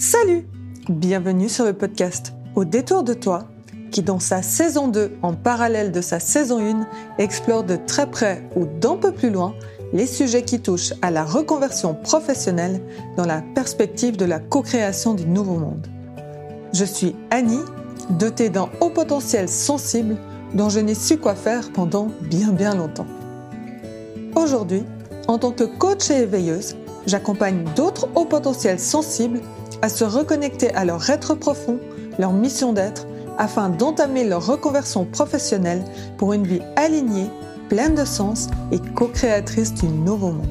Salut Bienvenue sur le podcast Au détour de toi, qui dans sa saison 2, en parallèle de sa saison 1, explore de très près ou d'un peu plus loin les sujets qui touchent à la reconversion professionnelle dans la perspective de la co-création du nouveau monde. Je suis Annie, dotée d'un haut potentiel sensible dont je n'ai su quoi faire pendant bien bien longtemps. Aujourd'hui, en tant que coach et éveilleuse, j'accompagne d'autres hauts potentiels sensibles à se reconnecter à leur être profond, leur mission d'être, afin d'entamer leur reconversion professionnelle pour une vie alignée, pleine de sens et co-créatrice du nouveau monde.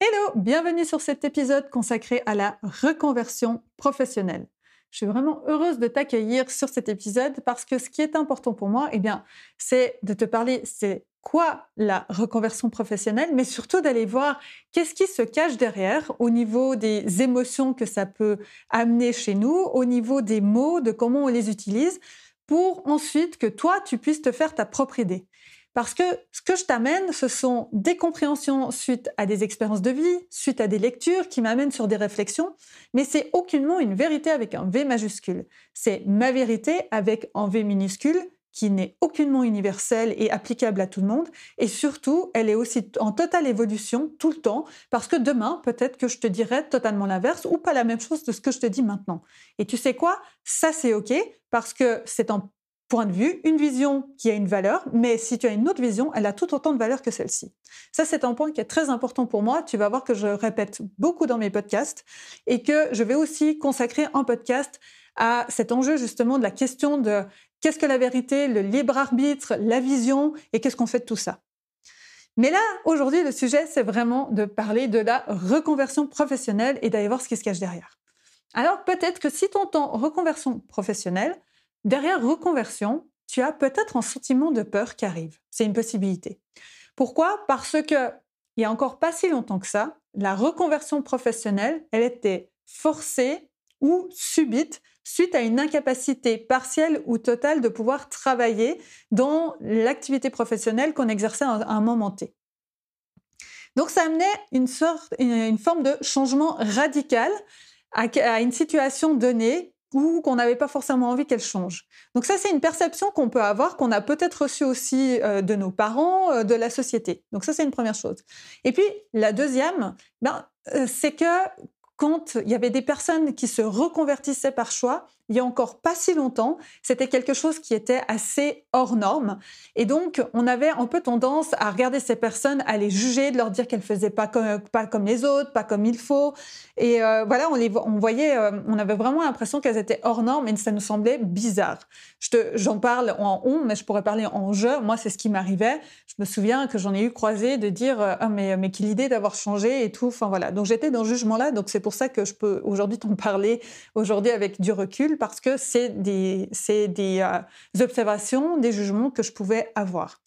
Hello, bienvenue sur cet épisode consacré à la reconversion professionnelle. Je suis vraiment heureuse de t'accueillir sur cet épisode parce que ce qui est important pour moi, eh bien, c'est de te parler, c'est quoi la reconversion professionnelle, mais surtout d'aller voir qu'est-ce qui se cache derrière au niveau des émotions que ça peut amener chez nous, au niveau des mots, de comment on les utilise, pour ensuite que toi, tu puisses te faire ta propre idée. Parce que ce que je t'amène, ce sont des compréhensions suite à des expériences de vie, suite à des lectures qui m'amènent sur des réflexions, mais c'est aucunement une vérité avec un V majuscule. C'est ma vérité avec un V minuscule qui n'est aucunement universelle et applicable à tout le monde. Et surtout, elle est aussi en totale évolution tout le temps, parce que demain, peut-être que je te dirai totalement l'inverse ou pas la même chose de ce que je te dis maintenant. Et tu sais quoi? Ça, c'est OK, parce que c'est un point de vue, une vision qui a une valeur, mais si tu as une autre vision, elle a tout autant de valeur que celle-ci. Ça, c'est un point qui est très important pour moi. Tu vas voir que je répète beaucoup dans mes podcasts et que je vais aussi consacrer un podcast à cet enjeu justement de la question de Qu'est-ce que la vérité, le libre arbitre, la vision et qu'est-ce qu'on fait de tout ça mais là, aujourd'hui, le sujet, c'est vraiment de parler de la reconversion professionnelle et d'aller voir ce qui se cache derrière. Alors peut-être que si tu entends reconversion professionnelle, derrière reconversion, tu as peut-être un sentiment de peur qui arrive. C'est une possibilité. Pourquoi? Parce que il y a encore pas si longtemps que ça, la reconversion professionnelle, elle était forcée ou subite suite à une incapacité partielle ou totale de pouvoir travailler dans l'activité professionnelle qu'on exerçait à un moment T. Donc ça amenait une, sorte, une forme de changement radical à, une situation donnée ou qu'on n'avait pas forcément envie qu'elle change. Donc ça, c'est une perception qu'on peut avoir, qu'on a peut-être reçue aussi euh, de nos parents, euh, de la société. Donc ça, c'est une première chose. Et puis, la deuxième, ben, euh, c'est que quand il y avait des personnes qui se reconvertissaient par choix, il y a encore pas si longtemps, c'était quelque chose qui était assez hors norme. Et donc, on avait un peu tendance à regarder ces personnes, à les juger, de leur dire qu'elles faisaient pas comme, pas comme les autres, pas comme il faut. Et euh, voilà, on les on voyait, euh, on avait vraiment l'impression qu'elles étaient hors normes et ça nous semblait bizarre. J'en parle en on, mais je pourrais parler en je. Moi, c'est ce qui m'arrivait. Je me souviens que j'en ai eu croisé de dire, euh, ah, mais, mais quelle idée d'avoir changé et tout. Enfin voilà. Donc, j'étais dans ce jugement-là. Donc, c'est pour ça que je peux aujourd'hui t'en parler aujourd'hui avec du recul parce que c'est des, euh, observations, des jugements que je pouvais avoir.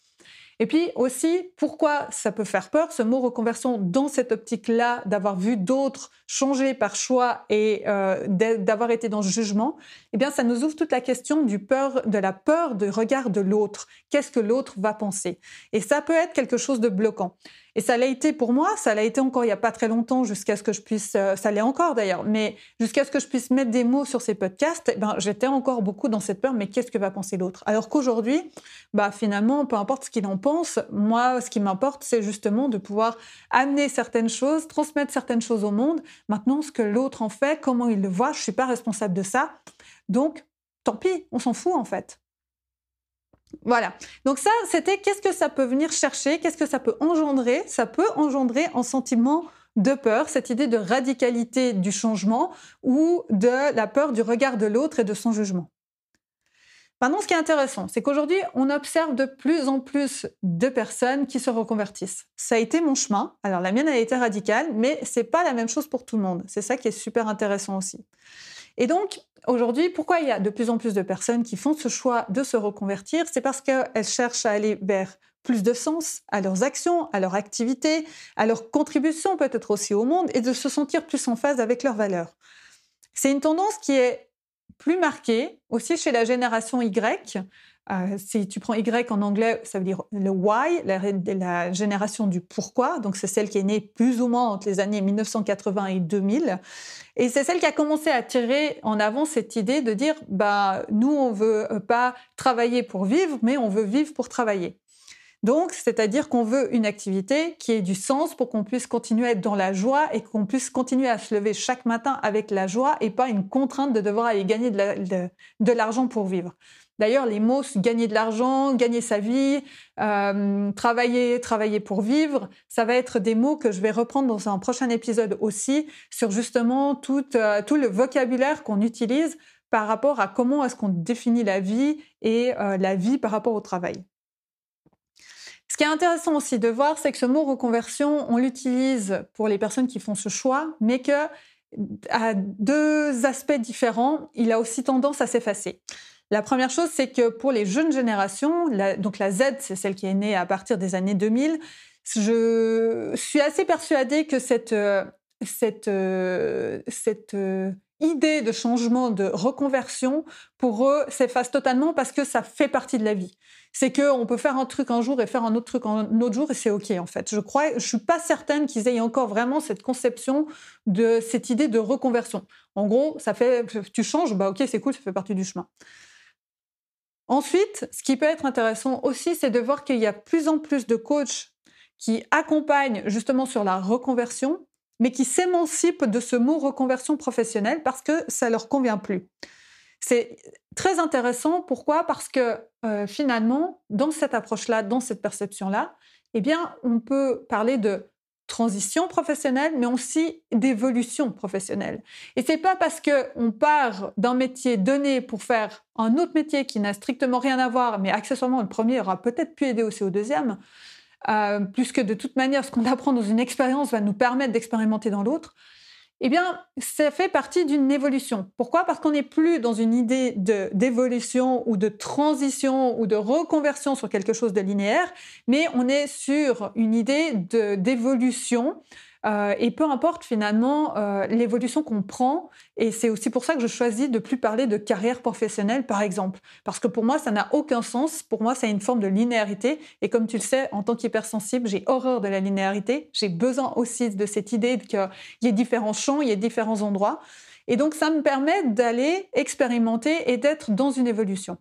Et puis aussi, pourquoi ça peut faire peur, ce mot reconversion dans cette optique-là, d'avoir vu d'autres changer par choix et euh, d'avoir été dans ce jugement, eh bien, ça nous ouvre toute la question du peur, de la peur de regard de l'autre. Qu'est-ce que l'autre va penser? Et ça peut être quelque chose de bloquant. Et ça l'a été pour moi, ça l'a été encore il n'y a pas très longtemps, jusqu'à ce que je puisse, euh, ça l'est encore d'ailleurs, mais jusqu'à ce que je puisse mettre des mots sur ces podcasts, eh ben, j'étais encore beaucoup dans cette peur, mais qu'est-ce que va penser l'autre? Alors qu'aujourd'hui, bah, finalement, peu importe ce qu'il en pense, moi, ce qui m'importe, c'est justement de pouvoir amener certaines choses, transmettre certaines choses au monde. Maintenant, ce que l'autre en fait, comment il le voit, je ne suis pas responsable de ça. Donc, tant pis, on s'en fout en fait. Voilà. Donc ça, c'était qu'est-ce que ça peut venir chercher, qu'est-ce que ça peut engendrer Ça peut engendrer un sentiment de peur, cette idée de radicalité du changement ou de la peur du regard de l'autre et de son jugement. Maintenant, ce qui est intéressant, c'est qu'aujourd'hui, on observe de plus en plus de personnes qui se reconvertissent. Ça a été mon chemin. Alors, la mienne a été radicale, mais c'est pas la même chose pour tout le monde. C'est ça qui est super intéressant aussi. Et donc, aujourd'hui, pourquoi il y a de plus en plus de personnes qui font ce choix de se reconvertir? C'est parce qu'elles cherchent à aller vers plus de sens à leurs actions, à leur activité, à leur contribution peut-être aussi au monde et de se sentir plus en phase avec leurs valeurs. C'est une tendance qui est plus marquée aussi chez la génération Y, Euh, si tu prends Y en anglais, ça veut dire le why, la, génération du pourquoi. Donc, c'est celle qui est née plus ou moins entre les années 1980 et 2000. Et c'est celle qui a commencé à tirer en avant cette idée de dire, bah, nous, on veut pas travailler pour vivre, mais on veut vivre pour travailler. Donc, c'est-à-dire qu'on veut une activité qui ait du sens pour qu'on puisse continuer à être dans la joie et qu'on puisse continuer à se lever chaque matin avec la joie et pas une contrainte de devoir aller gagner de l'argent pour vivre. D'ailleurs, les mots gagner de l'argent, gagner sa vie, euh, travailler, travailler pour vivre, ça va être des mots que je vais reprendre dans un prochain épisode aussi sur justement tout, euh, le vocabulaire qu'on utilise par rapport à comment est-ce qu'on définit la vie et euh, la vie par rapport au travail. Ce qui est intéressant aussi de voir, c'est que ce mot reconversion, on l'utilise pour les personnes qui font ce choix, mais que à deux aspects différents, il a aussi tendance à s'effacer. La première chose, c'est que pour les jeunes générations, donc la Z, c'est celle qui est née à partir des années 2000, je suis assez persuadée que cette, euh, cette, euh, cette euh, idée de changement, de reconversion, pour eux, s'efface totalement parce que ça fait partie de la vie. C'est qu'on peut faire un truc un jour et faire un autre truc un autre jour et c'est OK, en fait. Je crois, je suis pas certaine qu'ils aient encore vraiment cette conception de cette idée de reconversion. En gros, ça fait, tu changes, bah OK, c'est cool, ça fait partie du chemin. Ensuite, ce qui peut être intéressant aussi, c'est de voir qu'il y a plus en plus de coachs qui accompagnent justement sur la reconversion mais qui s'émancipent de ce mot reconversion professionnelle parce que ça leur convient plus. C'est très intéressant. Pourquoi? Parce que euh, finalement, dans cette approche-là, dans cette perception-là, eh bien, on peut parler de transition professionnelle, mais aussi d'évolution professionnelle. Et c'est pas parce que on part d'un métier donné pour faire un autre métier qui n'a strictement rien à voir, mais accessoirement le premier aura peut-être pu aider aussi au deuxième, euh, puisque de toute manière, ce qu'on apprend dans une expérience va nous permettre d'expérimenter dans l'autre, eh bien, ça fait partie d'une évolution. Pourquoi? Parce qu'on n'est plus dans une idée d'évolution ou de transition ou de reconversion sur quelque chose de linéaire, mais on est sur une idée d'évolution euh, et peu importe finalement euh, l'évolution qu'on prend, et c'est aussi pour ça que je choisis de plus parler de carrière professionnelle, par exemple, parce que pour moi, ça n'a aucun sens. Pour moi, c'est une forme de linéarité. Et comme tu le sais, en tant qu'hypersensible, j'ai horreur de la linéarité. J'ai besoin aussi de cette idée qu'il y ait différents champs, il y ait différents endroits. Et donc, ça me permet d'aller expérimenter et d'être dans une évolution.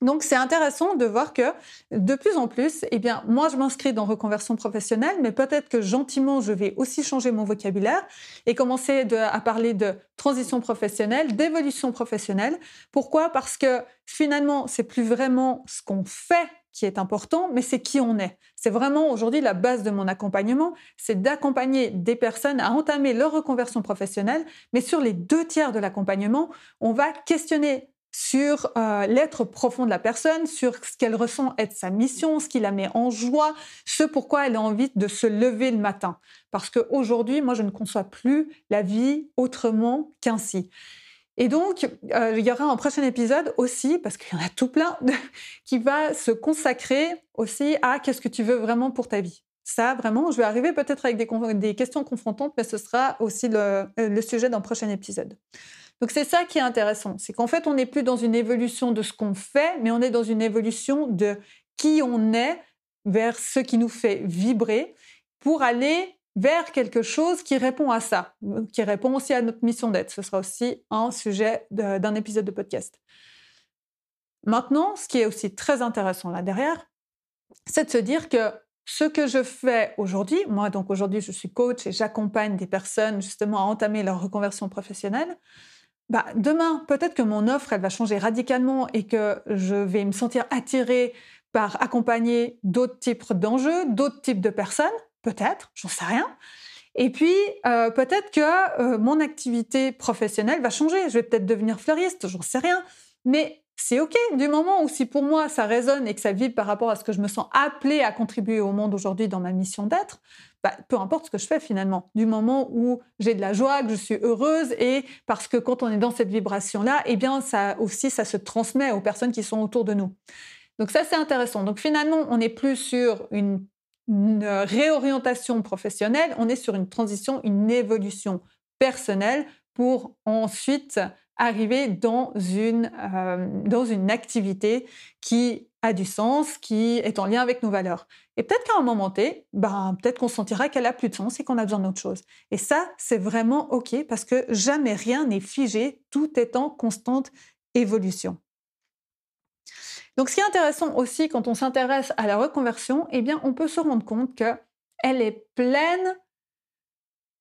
Donc c'est intéressant de voir que de plus en plus, eh bien moi je m'inscris dans reconversion professionnelle, mais peut-être que gentiment je vais aussi changer mon vocabulaire et commencer à parler de transition professionnelle, d'évolution professionnelle. Pourquoi? Parce que finalement c'est plus vraiment ce qu'on fait qui est important, mais c'est qui on est. C'est vraiment aujourd'hui la base de mon accompagnement, c'est d'accompagner des personnes à entamer leur reconversion professionnelle, mais sur les deux tiers de l'accompagnement, on va questionner sur euh, l'être profond de la personne, sur ce qu'elle ressent être sa mission, ce qui la met en joie, ce pourquoi elle a envie de se lever le matin. Parce qu'aujourd'hui, moi, je ne conçois plus la vie autrement qu'ainsi. Et donc, euh, il y aura un prochain épisode aussi, parce qu'il y en a tout plein, qui va se consacrer aussi à qu'est-ce que tu veux vraiment pour ta vie. Ça, vraiment, je vais arriver peut-être avec des, questions confrontantes, mais ce sera aussi le sujet d'un prochain épisode. Donc c'est ça qui est intéressant, c'est qu'en fait on n'est plus dans une évolution de ce qu'on fait, mais on est dans une évolution de qui on est vers ce qui nous fait vibrer pour aller vers quelque chose qui répond à ça, qui répond aussi à notre mission d'être. Ce sera aussi un sujet d'un épisode de podcast. Maintenant, ce qui est aussi très intéressant là derrière, c'est de se dire que ce que je fais aujourd'hui, moi donc aujourd'hui je suis coach et j'accompagne des personnes justement à entamer leur reconversion professionnelle, bah, demain, peut-être que mon offre, elle va changer radicalement et que je vais me sentir attirée par accompagner d'autres types d'enjeux, d'autres types de personnes, peut-être, j'en sais rien. Et puis, euh, peut-être que euh, mon activité professionnelle va changer. Je vais peut-être devenir fleuriste, j'en sais rien. Mais c'est OK du moment où si pour moi ça résonne et que ça vibre par rapport à ce que je me sens appelée à contribuer au monde aujourd'hui dans ma mission d'être, bah, peu importe ce que je fais finalement, du moment où j'ai de la joie, que je suis heureuse, et parce que quand on est dans cette vibration-là, eh bien, ça aussi, ça se transmet aux personnes qui sont autour de nous. Donc ça, c'est intéressant. Donc finalement, on n'est plus sur une, réorientation professionnelle, on est sur une transition, une évolution personnelle pour ensuite arriver dans une, euh, dans une activité qui a du sens, qui est en lien avec nos valeurs. Et peut-être qu'à un moment T, ben, peut-être qu'on sentira qu'elle a plus de sens et qu'on a besoin d'autre chose. Et ça, c'est vraiment OK parce que jamais rien n'est figé, tout est en constante évolution. Donc, ce qui est intéressant aussi quand on s'intéresse à la reconversion, eh bien, on peut se rendre compte qu'elle est pleine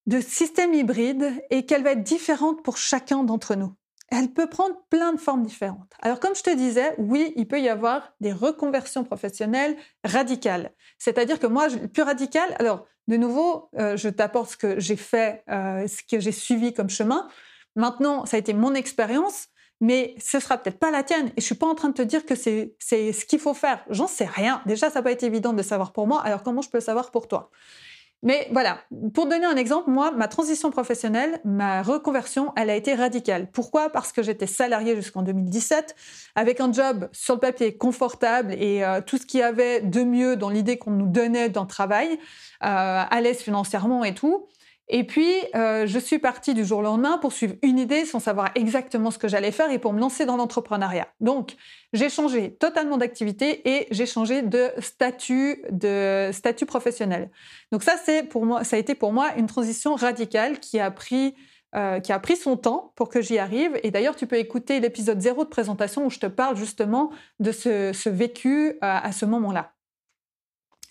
de systèmes hybrides et qu'elle va être différente pour chacun d'entre nous. Elle peut prendre plein de formes différentes. Alors comme je te disais, oui, il peut y avoir des reconversions professionnelles radicales. C'est-à-dire que moi, plus radical, alors de nouveau, euh, je t'apporte ce que j'ai fait, euh, ce que j'ai suivi comme chemin. Maintenant, ça a été mon expérience, mais ce sera peut-être pas la tienne. Et je suis pas en train de te dire que c'est ce qu'il faut faire. J'en sais rien. Déjà, ça n'a pas été évident de savoir pour moi. Alors comment je peux le savoir pour toi? Mais voilà, pour donner un exemple, moi, ma transition professionnelle, ma reconversion, elle a été radicale. Pourquoi? Parce que j'étais salariée jusqu'en 2017, avec un job sur le papier confortable et euh, tout ce qu'il y avait de mieux dans l'idée qu'on nous donnait d'un travail, euh, à l'aise financièrement et tout. Et puis, euh, je suis partie du jour au lendemain pour suivre une idée sans savoir exactement ce que j'allais faire et pour me lancer dans l'entrepreneuriat. Donc, j'ai changé totalement d'activité et j'ai changé de statut, de statut professionnel. Donc ça, c'est pour moi, ça a été pour moi une transition radicale qui a pris euh, qui a pris son temps pour que j'y arrive. Et d'ailleurs, tu peux écouter l'épisode zéro de présentation où je te parle justement de ce, vécu euh, à ce moment-là.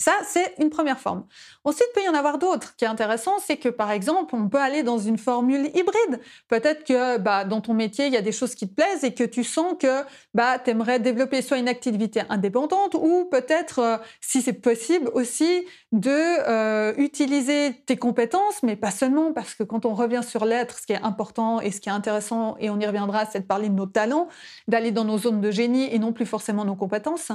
Ça, c'est une première forme. Ensuite, il peut y en avoir d'autres. Ce qui est intéressant, c'est que par exemple, on peut aller dans une formule hybride. Peut-être que bah, dans ton métier, il y a des choses qui te plaisent et que tu sens que bah, tu aimerais développer soit une activité indépendante ou peut-être, euh, si c'est possible, aussi de euh, utiliser tes compétences, mais pas seulement, parce que quand on revient sur l'être, ce qui est important et ce qui est intéressant, et on y reviendra, c'est de parler de nos talents, d'aller dans nos zones de génie et non plus forcément nos compétences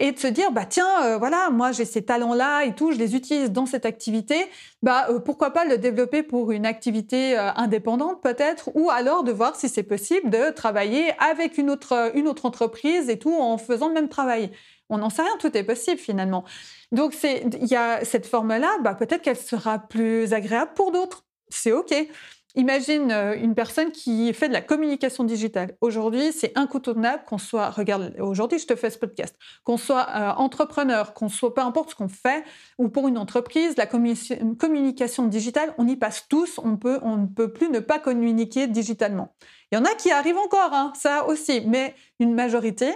et de se dire bah tiens euh, voilà moi j'ai ces talents là et tout je les utilise dans cette activité bah euh, pourquoi pas le développer pour une activité euh, indépendante peut-être ou alors de voir si c'est possible de travailler avec une autre une autre entreprise et tout en faisant le même travail on n'en sait rien tout est possible finalement donc il y a cette forme là bah peut-être qu'elle sera plus agréable pour d'autres c'est ok Imagine euh, une personne qui fait de la communication digitale. Aujourd'hui, c'est incontournable qu'on soit, regarde, aujourd'hui je te fais ce podcast, qu'on soit euh, entrepreneur, qu'on soit, peu importe ce qu'on fait, ou pour une entreprise, la communication digitale, on y passe tous, on, peut, on ne peut plus ne pas communiquer digitalement. Il y en a qui arrivent encore, hein, ça aussi, mais une majorité,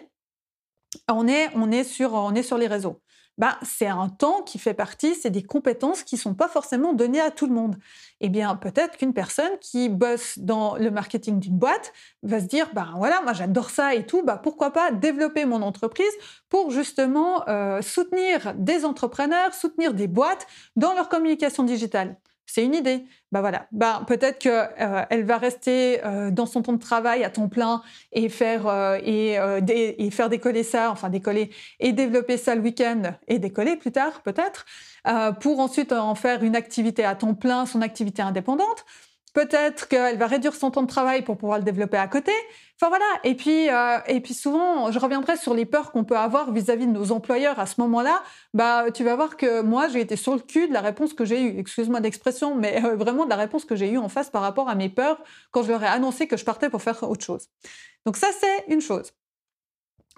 on est, on est, sur, on est sur les réseaux. Bah, c'est un temps qui fait partie, c'est des compétences qui sont pas forcément données à tout le monde. Eh bien, peut-être qu'une personne qui bosse dans le marketing d'une boîte va se dire, bah voilà, moi j'adore ça et tout, bah pourquoi pas développer mon entreprise pour justement euh, soutenir des entrepreneurs, soutenir des boîtes dans leur communication digitale. C'est une idée. Bah voilà. Bah peut-être que euh, elle va rester euh, dans son temps de travail à temps plein et faire euh, et, et, faire décoller ça, enfin décoller et développer ça le week-end et décoller plus tard peut-être pour ensuite en faire une activité à temps plein, son activité indépendante. Peut-être qu'elle va réduire son temps de travail pour pouvoir le développer à côté. Enfin voilà. Et puis, euh, et puis souvent, je reviendrai sur les peurs qu'on peut avoir vis-à-vis de nos employeurs à ce moment-là. Bah, tu vas voir que moi, j'ai été sur le cul de la réponse que j'ai eue. Excuse-moi d'expression, mais euh, vraiment de la réponse que j'ai eue en face par rapport à mes peurs quand je leur ai annoncé que je partais pour faire autre chose. Donc ça, c'est une chose.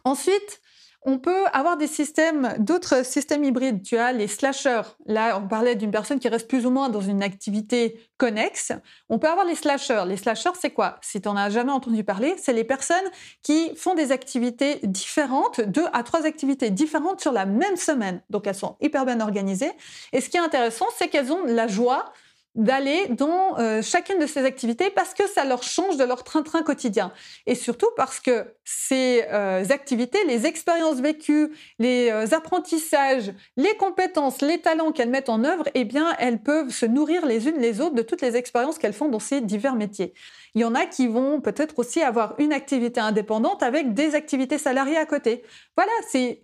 Ensuite, on peut avoir des systèmes, d'autres systèmes hybrides. Tu as les slashers. Là, on parlait d'une personne qui reste plus ou moins dans une activité connexe. On peut avoir les slashers. Les slashers, c'est quoi? Si tu n'en as jamais entendu parler, c'est les personnes qui font des activités différentes, deux à trois activités différentes sur la même semaine. Donc, elles sont hyper bien organisées. Et ce qui est intéressant, c'est qu'elles ont la joie d'aller dans euh, chacune de ces activités parce que ça leur change de leur train-train quotidien. Et surtout parce que ces euh, activités, les expériences vécues, les euh, apprentissages, les compétences, les talents qu'elles mettent en œuvre, eh bien, elles peuvent se nourrir les unes les autres de toutes les expériences qu'elles font dans ces divers métiers. Il y en a qui vont peut-être aussi avoir une activité indépendante avec des activités salariées à côté. Voilà, c'est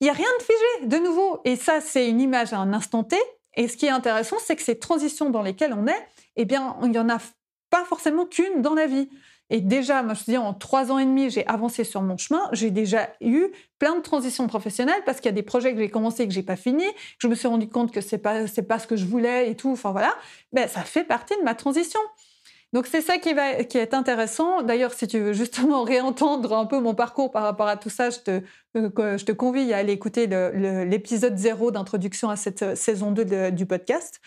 il n'y a rien de figé, de nouveau. Et ça, c'est une image à un instant T, et ce qui est intéressant, c'est que ces transitions dans lesquelles on est, eh bien, il n'y en a pas forcément qu'une dans la vie. Et déjà, moi, je dis, en trois ans et demi, j'ai avancé sur mon chemin. J'ai déjà eu plein de transitions professionnelles parce qu'il y a des projets que j'ai commencé et que j'ai pas fini. Je me suis rendu compte que c'est pas, c'est pas ce que je voulais et tout. Enfin voilà. Ben, ça fait partie de ma transition. Donc c'est ça qui va qui est intéressant. D'ailleurs, si tu veux justement réentendre un peu mon parcours par rapport à tout ça, je te euh, je te convie à aller écouter l'épisode zéro d'introduction à cette euh, saison 2 du podcast.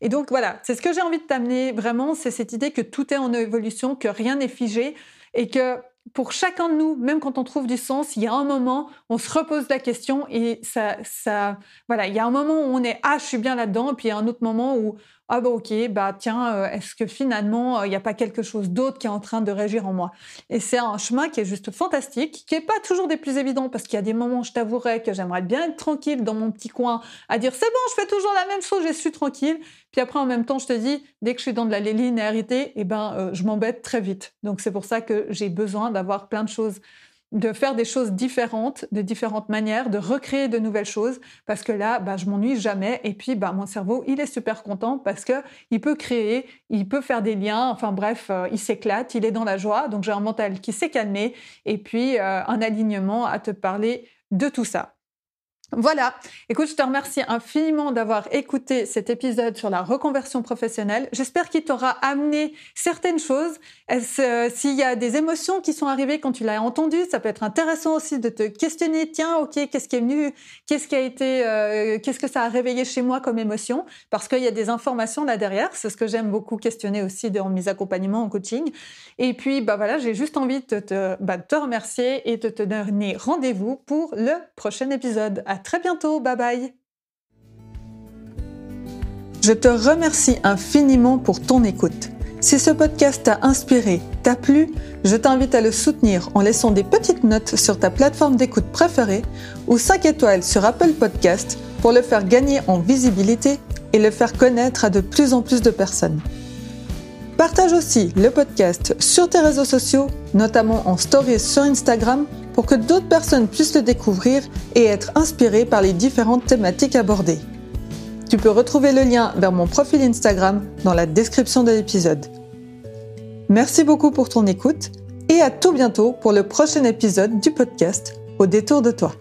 Et donc voilà, c'est ce que j'ai envie de t'amener vraiment, c'est cette idée que tout est en évolution, que rien n'est figé et que pour chacun de nous, même quand on trouve du sens, il y a un moment, on se repose la question et ça, ça, voilà, il y a un moment où on est ah, je suis bien là-dedans, puis il y a un autre moment où ah bah ok, bah tiens, euh, est-ce que finalement euh, il n'y a pas quelque chose d'autre qui est en train de régir en moi? Et c'est un chemin qui est juste fantastique, qui est pas toujours des plus évidents parce qu'il y a des moments, je t'avouerais que j'aimerais bien être tranquille dans mon petit coin, à dire c'est bon, je fais toujours la même chose, je suis tranquille. Puis après en même temps, je te dis, dès que je suis dans de la linéarité, eh ben euh, je m'embête très vite. Donc c'est pour ça que j'ai besoin d'avoir plein de choses de faire des choses différentes, de différentes manières, de recréer de nouvelles choses, parce que là, bah, je m'ennuie jamais. Et puis, bah, mon cerveau, il est super content parce que il peut créer, il peut faire des liens. Enfin bref, euh, il s'éclate, il est dans la joie. Donc j'ai un mental qui s'est calmé et puis euh, un alignement à te parler de tout ça. Voilà. Écoute, je te remercie infiniment d'avoir écouté cet épisode sur la reconversion professionnelle. J'espère qu'il t'aura amené certaines choses. Euh, s'il y a des émotions qui sont arrivées quand tu l'as entendu, ça peut être intéressant aussi de te questionner. Tiens, ok, qu'est-ce qui est venu? Qu'est-ce qui a été euh, Qu'est-ce que ça a réveillé chez moi comme émotion? Parce qu'il y a des informations là derrière. C'est ce que j'aime beaucoup questionner aussi dans mes accompagnements en coaching. Et puis, bah voilà, j'ai juste envie de te, bah, te remercier et de te donner rendez-vous pour le prochain épisode très bientôt. Bye bye. Je te remercie infiniment pour ton écoute. Si ce podcast t'a inspiré, t'a plu, je t'invite à le soutenir en laissant des petites notes sur ta plateforme d'écoute préférée ou 5 étoiles sur Apple Podcast pour le faire gagner en visibilité et le faire connaître à de plus en plus de personnes. Partage aussi le podcast sur tes réseaux sociaux, notamment en stories sur Instagram pour que d'autres personnes puissent le découvrir et être inspirées par les différentes thématiques abordées. Tu peux retrouver le lien vers mon profil Instagram dans la description de l'épisode. Merci beaucoup pour ton écoute et à tout bientôt pour le prochain épisode du podcast Au détour de toi.